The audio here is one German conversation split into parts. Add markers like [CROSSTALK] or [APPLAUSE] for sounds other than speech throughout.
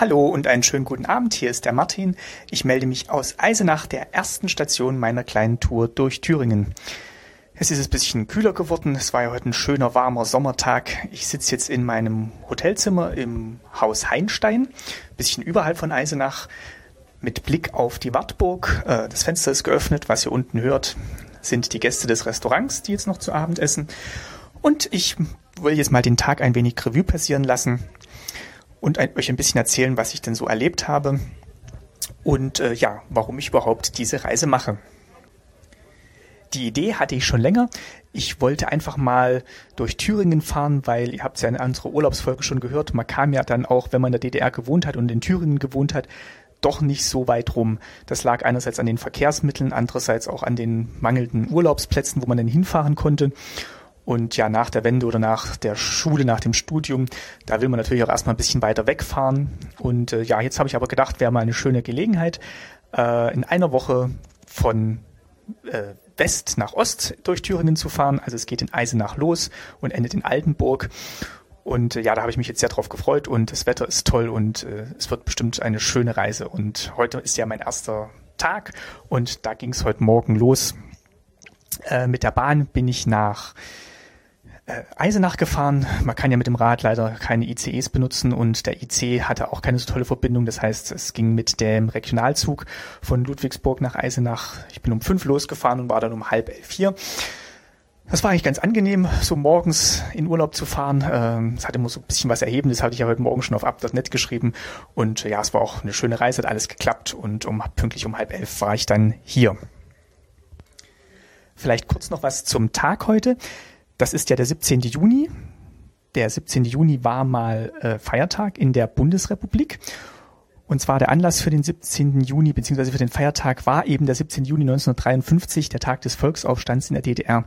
Hallo und einen schönen guten Abend. Hier ist der Martin. Ich melde mich aus Eisenach, der ersten Station meiner kleinen Tour durch Thüringen. Es ist ein bisschen kühler geworden. Es war ja heute ein schöner, warmer Sommertag. Ich sitze jetzt in meinem Hotelzimmer im Haus Heinstein, bisschen überhalb von Eisenach, mit Blick auf die Wartburg. Äh, das Fenster ist geöffnet. Was ihr unten hört, sind die Gäste des Restaurants, die jetzt noch zu Abend essen. Und ich will jetzt mal den Tag ein wenig Revue passieren lassen und ein, euch ein bisschen erzählen, was ich denn so erlebt habe und äh, ja, warum ich überhaupt diese Reise mache. Die Idee hatte ich schon länger. Ich wollte einfach mal durch Thüringen fahren, weil ihr habt ja in unserer Urlaubsfolge schon gehört, man kam ja dann auch, wenn man in der DDR gewohnt hat und in Thüringen gewohnt hat, doch nicht so weit rum. Das lag einerseits an den Verkehrsmitteln, andererseits auch an den mangelnden Urlaubsplätzen, wo man dann hinfahren konnte. Und ja, nach der Wende oder nach der Schule, nach dem Studium, da will man natürlich auch erstmal ein bisschen weiter wegfahren. Und äh, ja, jetzt habe ich aber gedacht, wäre mal eine schöne Gelegenheit, äh, in einer Woche von äh, West nach Ost durch Thüringen zu fahren. Also es geht in Eisenach los und endet in Altenburg. Und äh, ja, da habe ich mich jetzt sehr drauf gefreut und das Wetter ist toll und äh, es wird bestimmt eine schöne Reise. Und heute ist ja mein erster Tag und da ging es heute Morgen los. Äh, mit der Bahn bin ich nach Eisenach gefahren. Man kann ja mit dem Rad leider keine ICEs benutzen und der IC hatte auch keine so tolle Verbindung. Das heißt, es ging mit dem Regionalzug von Ludwigsburg nach Eisenach. Ich bin um fünf losgefahren und war dann um halb elf hier. Das war eigentlich ganz angenehm, so morgens in Urlaub zu fahren. Ähm, es hatte immer so ein bisschen was erheben. Das hatte ich ja heute Morgen schon auf Up.net geschrieben. Und ja, es war auch eine schöne Reise, hat alles geklappt. Und um pünktlich um halb elf war ich dann hier. Vielleicht kurz noch was zum Tag heute. Das ist ja der 17. Juni. Der 17. Juni war mal äh, Feiertag in der Bundesrepublik. Und zwar der Anlass für den 17. Juni beziehungsweise für den Feiertag war eben der 17. Juni 1953, der Tag des Volksaufstands in der DDR,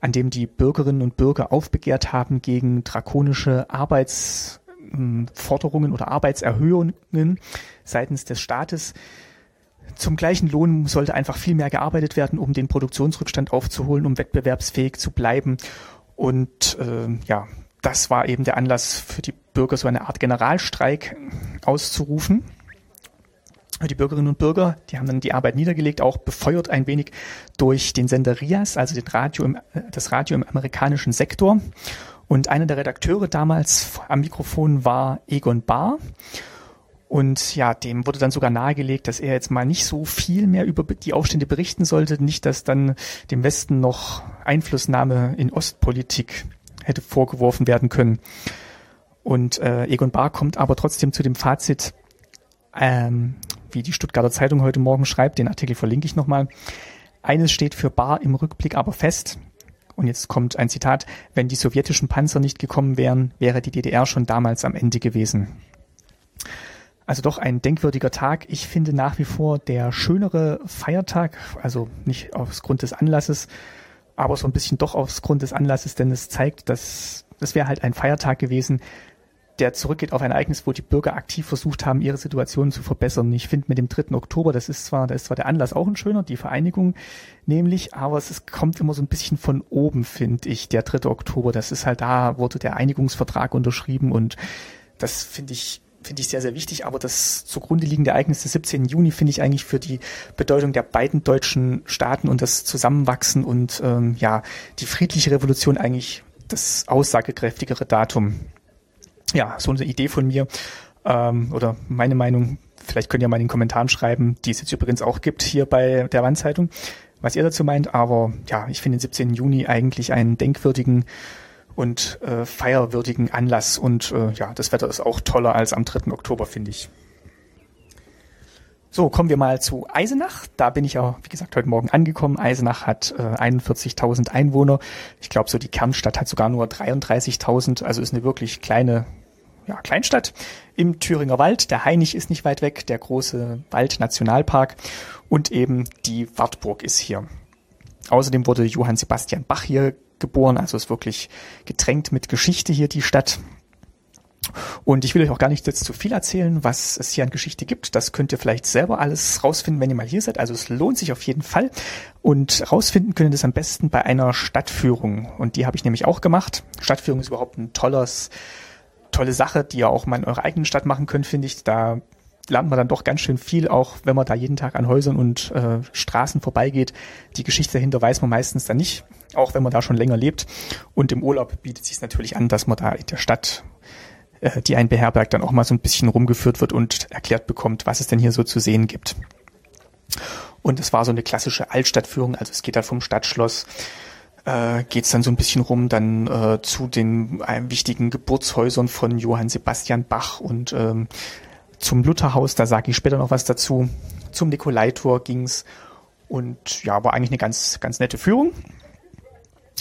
an dem die Bürgerinnen und Bürger aufbegehrt haben gegen drakonische Arbeitsforderungen oder Arbeitserhöhungen seitens des Staates. Zum gleichen Lohn sollte einfach viel mehr gearbeitet werden, um den Produktionsrückstand aufzuholen, um wettbewerbsfähig zu bleiben. Und äh, ja, das war eben der Anlass für die Bürger, so eine Art Generalstreik auszurufen. Die Bürgerinnen und Bürger, die haben dann die Arbeit niedergelegt, auch befeuert ein wenig durch den Sender RIAS, also den Radio im, das Radio im amerikanischen Sektor. Und einer der Redakteure damals am Mikrofon war Egon Bahr. Und ja, dem wurde dann sogar nahegelegt, dass er jetzt mal nicht so viel mehr über die Aufstände berichten sollte, nicht, dass dann dem Westen noch Einflussnahme in Ostpolitik hätte vorgeworfen werden können. Und äh, Egon Bahr kommt aber trotzdem zu dem Fazit, ähm, wie die Stuttgarter Zeitung heute Morgen schreibt, den Artikel verlinke ich nochmal. Eines steht für Bahr im Rückblick aber fest, und jetzt kommt ein Zitat, wenn die sowjetischen Panzer nicht gekommen wären, wäre die DDR schon damals am Ende gewesen. Also doch ein denkwürdiger Tag. Ich finde nach wie vor der schönere Feiertag, also nicht aus Grund des Anlasses, aber so ein bisschen doch aus Grund des Anlasses, denn es zeigt, dass das wäre halt ein Feiertag gewesen, der zurückgeht auf ein Ereignis, wo die Bürger aktiv versucht haben, ihre Situation zu verbessern. Ich finde mit dem 3. Oktober, das ist zwar, da ist zwar der Anlass auch ein schöner, die Vereinigung nämlich, aber es ist, kommt immer so ein bisschen von oben, finde ich, der 3. Oktober. Das ist halt da, wurde der Einigungsvertrag unterschrieben und das finde ich finde ich sehr, sehr wichtig, aber das zugrunde liegende Ereignis des 17. Juni finde ich eigentlich für die Bedeutung der beiden deutschen Staaten und das Zusammenwachsen und ähm, ja, die friedliche Revolution eigentlich das aussagekräftigere Datum. Ja, so eine Idee von mir ähm, oder meine Meinung, vielleicht könnt ihr mal in den Kommentaren schreiben, die es jetzt übrigens auch gibt hier bei der Wandzeitung, was ihr dazu meint, aber ja, ich finde den 17. Juni eigentlich einen denkwürdigen und äh, feierwürdigen Anlass. Und äh, ja, das Wetter ist auch toller als am 3. Oktober, finde ich. So, kommen wir mal zu Eisenach. Da bin ich ja, wie gesagt, heute Morgen angekommen. Eisenach hat äh, 41.000 Einwohner. Ich glaube, so die Kernstadt hat sogar nur 33.000. Also ist eine wirklich kleine ja, Kleinstadt im Thüringer Wald. Der Hainich ist nicht weit weg, der große Wald-Nationalpark und eben die Wartburg ist hier. Außerdem wurde Johann Sebastian Bach hier geboren, also ist wirklich getränkt mit Geschichte hier die Stadt. Und ich will euch auch gar nicht jetzt zu viel erzählen, was es hier an Geschichte gibt. Das könnt ihr vielleicht selber alles rausfinden, wenn ihr mal hier seid. Also es lohnt sich auf jeden Fall. Und rausfinden könnt ihr das am besten bei einer Stadtführung. Und die habe ich nämlich auch gemacht. Stadtführung ist überhaupt ein tolles tolle Sache, die ihr auch mal in eurer eigenen Stadt machen könnt, finde ich. Da lernt man dann doch ganz schön viel, auch wenn man da jeden Tag an Häusern und äh, Straßen vorbeigeht. Die Geschichte dahinter weiß man meistens dann nicht, auch wenn man da schon länger lebt. Und im Urlaub bietet sich natürlich an, dass man da in der Stadt, äh, die einen beherbergt, dann auch mal so ein bisschen rumgeführt wird und erklärt bekommt, was es denn hier so zu sehen gibt. Und es war so eine klassische Altstadtführung, also es geht da vom Stadtschloss äh, geht es dann so ein bisschen rum dann äh, zu den äh, wichtigen Geburtshäusern von Johann Sebastian Bach und ähm, zum Lutherhaus, da sage ich später noch was dazu. Zum Nikolaitor ging's und ja, war eigentlich eine ganz, ganz nette Führung.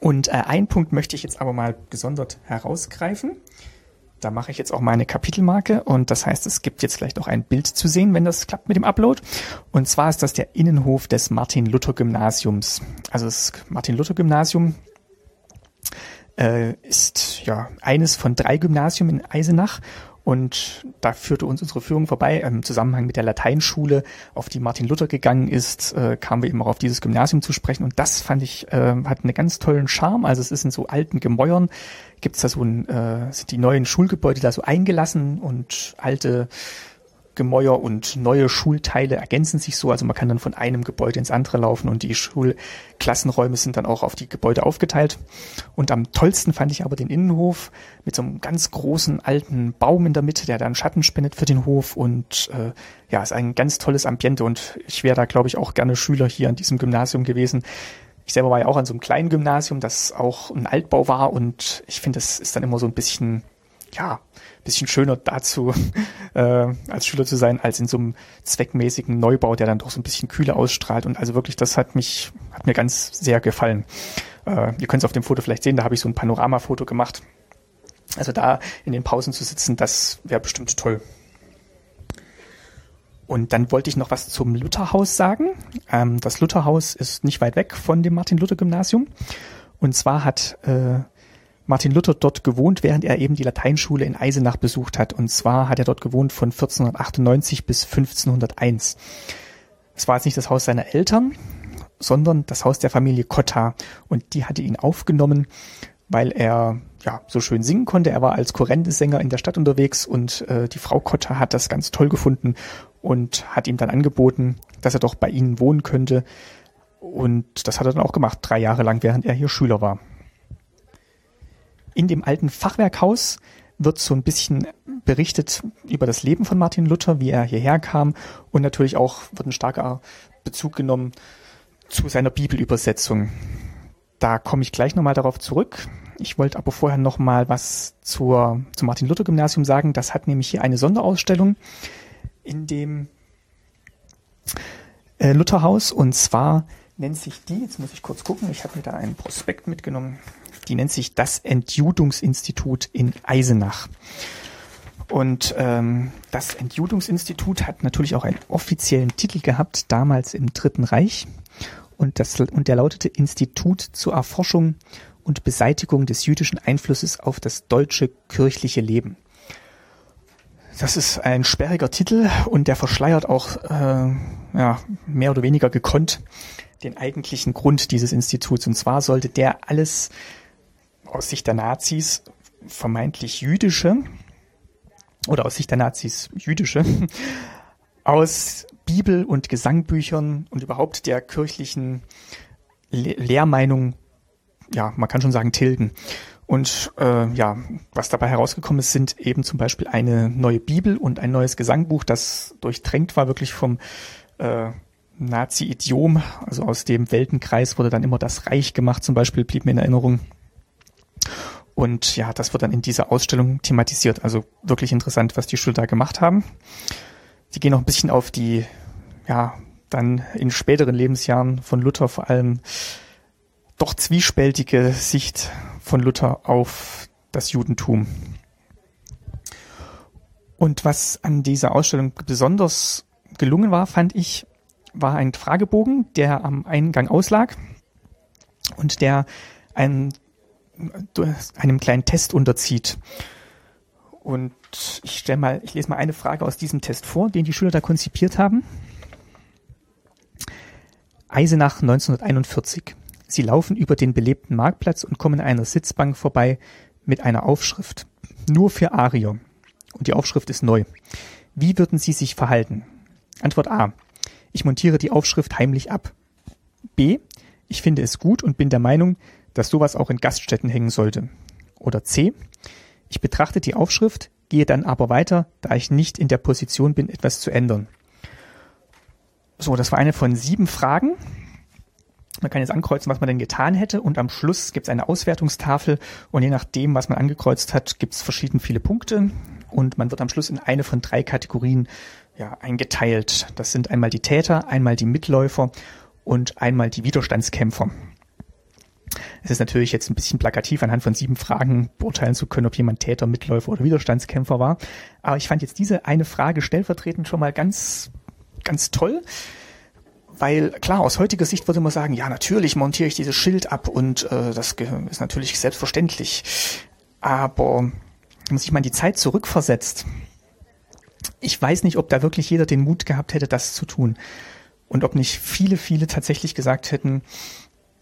Und äh, einen Punkt möchte ich jetzt aber mal gesondert herausgreifen. Da mache ich jetzt auch meine Kapitelmarke und das heißt, es gibt jetzt vielleicht auch ein Bild zu sehen, wenn das klappt mit dem Upload. Und zwar ist das der Innenhof des Martin-Luther-Gymnasiums. Also das Martin-Luther-Gymnasium äh, ist ja eines von drei Gymnasien in Eisenach und da führte uns unsere Führung vorbei. Im Zusammenhang mit der Lateinschule, auf die Martin Luther gegangen ist, äh, kamen wir eben auch auf dieses Gymnasium zu sprechen. Und das fand ich, äh, hat einen ganz tollen Charme. Also es ist in so alten Gemäuern, gibt's da so ein, äh, sind die neuen Schulgebäude da so eingelassen und alte Gemäuer und neue Schulteile ergänzen sich so. Also man kann dann von einem Gebäude ins andere laufen und die Schulklassenräume sind dann auch auf die Gebäude aufgeteilt. Und am tollsten fand ich aber den Innenhof mit so einem ganz großen alten Baum in der Mitte, der dann Schatten spendet für den Hof und äh, ja, ist ein ganz tolles Ambiente und ich wäre da, glaube ich, auch gerne Schüler hier an diesem Gymnasium gewesen. Ich selber war ja auch an so einem kleinen Gymnasium, das auch ein Altbau war und ich finde, das ist dann immer so ein bisschen, ja, bisschen schöner dazu, [LAUGHS] äh, als Schüler zu sein, als in so einem zweckmäßigen Neubau, der dann doch so ein bisschen Kühle ausstrahlt. Und also wirklich, das hat mich, hat mir ganz sehr gefallen. Äh, ihr könnt es auf dem Foto vielleicht sehen, da habe ich so ein Panoramafoto gemacht. Also da in den Pausen zu sitzen, das wäre bestimmt toll. Und dann wollte ich noch was zum Lutherhaus sagen. Ähm, das Lutherhaus ist nicht weit weg von dem Martin-Luther-Gymnasium. Und zwar hat äh, Martin Luther dort gewohnt, während er eben die Lateinschule in Eisenach besucht hat. Und zwar hat er dort gewohnt von 1498 bis 1501. Es war jetzt nicht das Haus seiner Eltern, sondern das Haus der Familie Cotta. Und die hatte ihn aufgenommen, weil er ja so schön singen konnte. Er war als Korrendesänger in der Stadt unterwegs und äh, die Frau Cotta hat das ganz toll gefunden und hat ihm dann angeboten, dass er doch bei ihnen wohnen könnte. Und das hat er dann auch gemacht, drei Jahre lang, während er hier Schüler war in dem alten Fachwerkhaus wird so ein bisschen berichtet über das Leben von Martin Luther, wie er hierher kam und natürlich auch wird ein starker Bezug genommen zu seiner Bibelübersetzung. Da komme ich gleich nochmal darauf zurück. Ich wollte aber vorher nochmal was zur, zum Martin Luther Gymnasium sagen. Das hat nämlich hier eine Sonderausstellung in dem äh, Lutherhaus und zwar nennt sich die, jetzt muss ich kurz gucken, ich habe mir da einen Prospekt mitgenommen, die nennt sich das Entjudungsinstitut in Eisenach. Und ähm, das Entjudungsinstitut hat natürlich auch einen offiziellen Titel gehabt, damals im Dritten Reich. Und, das, und der lautete Institut zur Erforschung und Beseitigung des jüdischen Einflusses auf das deutsche kirchliche Leben. Das ist ein sperriger Titel und der verschleiert auch äh, ja, mehr oder weniger gekonnt den eigentlichen Grund dieses Instituts. Und zwar sollte der alles aus Sicht der Nazis vermeintlich jüdische oder aus Sicht der Nazis jüdische [LAUGHS] aus Bibel- und Gesangbüchern und überhaupt der kirchlichen Le Lehrmeinung, ja, man kann schon sagen, tilgen. Und äh, ja, was dabei herausgekommen ist, sind eben zum Beispiel eine neue Bibel und ein neues Gesangbuch, das durchtränkt war wirklich vom äh, Nazi-Idiom. Also aus dem Weltenkreis wurde dann immer das Reich gemacht, zum Beispiel blieb mir in Erinnerung. Und ja, das wird dann in dieser Ausstellung thematisiert. Also wirklich interessant, was die Schüler da gemacht haben. Sie gehen noch ein bisschen auf die, ja, dann in späteren Lebensjahren von Luther vor allem doch zwiespältige Sicht von Luther auf das Judentum. Und was an dieser Ausstellung besonders gelungen war, fand ich, war ein Fragebogen, der am Eingang auslag und der einen einem kleinen Test unterzieht. Und ich stelle mal, ich lese mal eine Frage aus diesem Test vor, den die Schüler da konzipiert haben. Eisenach 1941. Sie laufen über den belebten Marktplatz und kommen einer Sitzbank vorbei, mit einer Aufschrift. Nur für Arier. Und die Aufschrift ist neu. Wie würden Sie sich verhalten? Antwort A. Ich montiere die Aufschrift heimlich ab. B. Ich finde es gut und bin der Meinung, dass sowas auch in Gaststätten hängen sollte. Oder C. Ich betrachte die Aufschrift, gehe dann aber weiter, da ich nicht in der Position bin, etwas zu ändern. So, das war eine von sieben Fragen. Man kann jetzt ankreuzen, was man denn getan hätte und am Schluss gibt es eine Auswertungstafel und je nachdem, was man angekreuzt hat, gibt es verschieden viele Punkte und man wird am Schluss in eine von drei Kategorien ja, eingeteilt. Das sind einmal die Täter, einmal die Mitläufer und einmal die Widerstandskämpfer. Es ist natürlich jetzt ein bisschen plakativ, anhand von sieben Fragen beurteilen zu können, ob jemand Täter, Mitläufer oder Widerstandskämpfer war. Aber ich fand jetzt diese eine Frage stellvertretend schon mal ganz, ganz toll. Weil klar, aus heutiger Sicht würde man sagen, ja, natürlich montiere ich dieses Schild ab und äh, das ist natürlich selbstverständlich. Aber wenn man sich mal in die Zeit zurückversetzt, ich weiß nicht, ob da wirklich jeder den Mut gehabt hätte, das zu tun. Und ob nicht viele, viele tatsächlich gesagt hätten,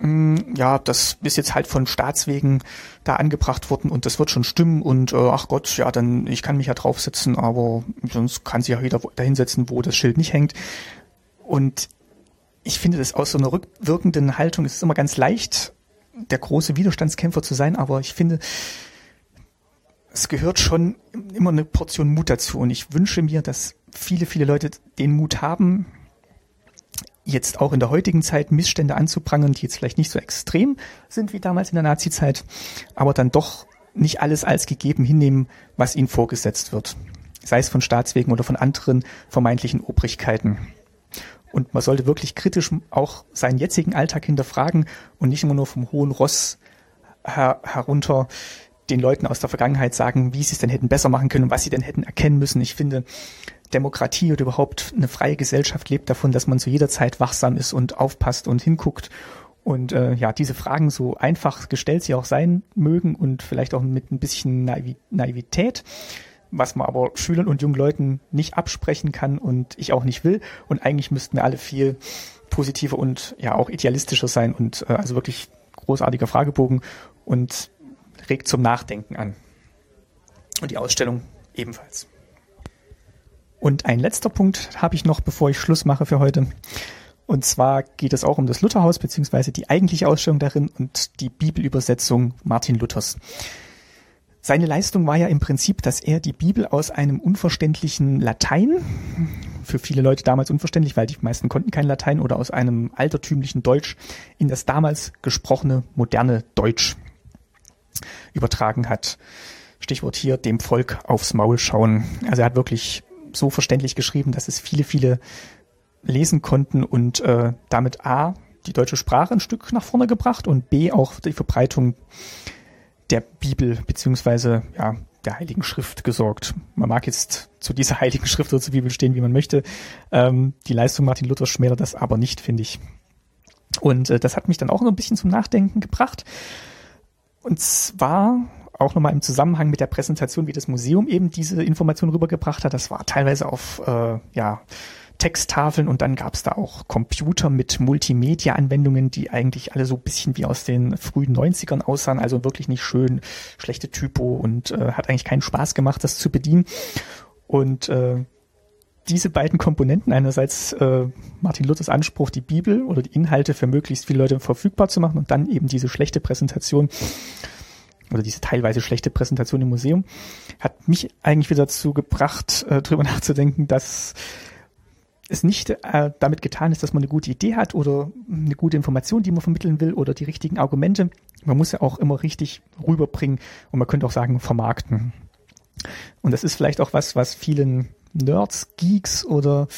ja, das ist jetzt halt von Staatswegen da angebracht worden und das wird schon stimmen und äh, ach Gott, ja, dann ich kann mich ja draufsetzen, aber sonst kann sich ja jeder dahinsetzen, wo das Schild nicht hängt. Und ich finde das aus so einer rückwirkenden Haltung, es ist immer ganz leicht, der große Widerstandskämpfer zu sein, aber ich finde, es gehört schon immer eine Portion Mut dazu und ich wünsche mir, dass viele, viele Leute den Mut haben, jetzt auch in der heutigen Zeit Missstände anzuprangern, die jetzt vielleicht nicht so extrem sind wie damals in der Nazi-Zeit, aber dann doch nicht alles als gegeben hinnehmen, was ihnen vorgesetzt wird. Sei es von Staatswegen oder von anderen vermeintlichen Obrigkeiten. Und man sollte wirklich kritisch auch seinen jetzigen Alltag hinterfragen und nicht immer nur vom hohen Ross her herunter den Leuten aus der Vergangenheit sagen, wie sie es denn hätten besser machen können und was sie denn hätten erkennen müssen. Ich finde, Demokratie oder überhaupt eine freie Gesellschaft lebt davon, dass man zu jeder Zeit wachsam ist und aufpasst und hinguckt. Und äh, ja, diese Fragen, so einfach gestellt sie auch sein mögen und vielleicht auch mit ein bisschen Naiv Naivität, was man aber Schülern und jungen Leuten nicht absprechen kann und ich auch nicht will. Und eigentlich müssten wir alle viel positiver und ja auch idealistischer sein und äh, also wirklich großartiger Fragebogen und regt zum Nachdenken an. Und die Ausstellung ebenfalls. Und ein letzter Punkt habe ich noch, bevor ich Schluss mache für heute. Und zwar geht es auch um das Lutherhaus, beziehungsweise die eigentliche Ausstellung darin und die Bibelübersetzung Martin Luthers. Seine Leistung war ja im Prinzip, dass er die Bibel aus einem unverständlichen Latein, für viele Leute damals unverständlich, weil die meisten konnten kein Latein, oder aus einem altertümlichen Deutsch in das damals gesprochene moderne Deutsch übertragen hat. Stichwort hier, dem Volk aufs Maul schauen. Also er hat wirklich so verständlich geschrieben, dass es viele, viele lesen konnten und äh, damit A, die deutsche Sprache ein Stück nach vorne gebracht und B, auch die Verbreitung der Bibel beziehungsweise ja, der Heiligen Schrift gesorgt. Man mag jetzt zu dieser [LAUGHS] Heiligen Schrift oder zur Bibel stehen, wie man möchte. Ähm, die Leistung Martin Luthers schmälert das aber nicht, finde ich. Und äh, das hat mich dann auch noch ein bisschen zum Nachdenken gebracht. Und zwar auch nochmal im Zusammenhang mit der Präsentation, wie das Museum eben diese Information rübergebracht hat. Das war teilweise auf äh, ja, Texttafeln und dann gab es da auch Computer mit Multimedia-Anwendungen, die eigentlich alle so ein bisschen wie aus den frühen 90ern aussahen, also wirklich nicht schön, schlechte Typo und äh, hat eigentlich keinen Spaß gemacht, das zu bedienen. Und äh, diese beiden Komponenten, einerseits äh, Martin Luthers Anspruch, die Bibel oder die Inhalte für möglichst viele Leute verfügbar zu machen und dann eben diese schlechte Präsentation, oder diese teilweise schlechte Präsentation im Museum, hat mich eigentlich wieder dazu gebracht, äh, darüber [LAUGHS] nachzudenken, dass es nicht äh, damit getan ist, dass man eine gute Idee hat oder eine gute Information, die man vermitteln will oder die richtigen Argumente. Man muss ja auch immer richtig rüberbringen und man könnte auch sagen, vermarkten. Und das ist vielleicht auch was, was vielen Nerds, Geeks oder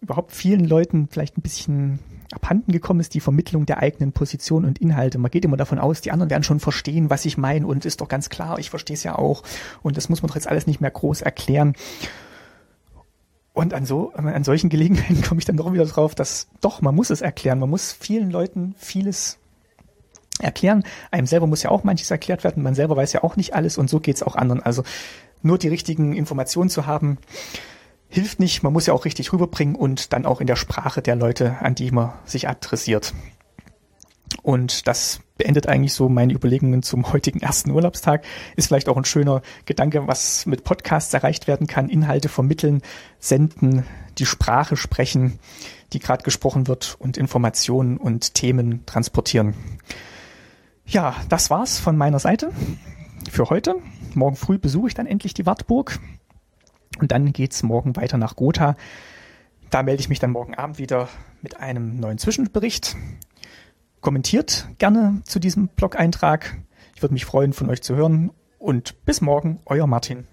überhaupt vielen Leuten vielleicht ein bisschen abhanden gekommen ist, die Vermittlung der eigenen Position und Inhalte. Man geht immer davon aus, die anderen werden schon verstehen, was ich meine und ist doch ganz klar, ich verstehe es ja auch und das muss man doch jetzt alles nicht mehr groß erklären. Und an so, an solchen Gelegenheiten [LAUGHS] komme ich dann doch wieder drauf, dass doch, man muss es erklären. Man muss vielen Leuten vieles erklären. Einem selber muss ja auch manches erklärt werden. Man selber weiß ja auch nicht alles und so geht es auch anderen. Also nur die richtigen Informationen zu haben, hilft nicht. Man muss ja auch richtig rüberbringen und dann auch in der Sprache der Leute, an die man sich adressiert. Und das beendet eigentlich so meine Überlegungen zum heutigen ersten Urlaubstag. Ist vielleicht auch ein schöner Gedanke, was mit Podcasts erreicht werden kann. Inhalte vermitteln, senden, die Sprache sprechen, die gerade gesprochen wird und Informationen und Themen transportieren. Ja, das war's von meiner Seite für heute. Morgen früh besuche ich dann endlich die Wartburg. Und dann geht's morgen weiter nach Gotha. Da melde ich mich dann morgen Abend wieder mit einem neuen Zwischenbericht. Kommentiert gerne zu diesem Blog-Eintrag. Ich würde mich freuen, von euch zu hören. Und bis morgen, euer Martin.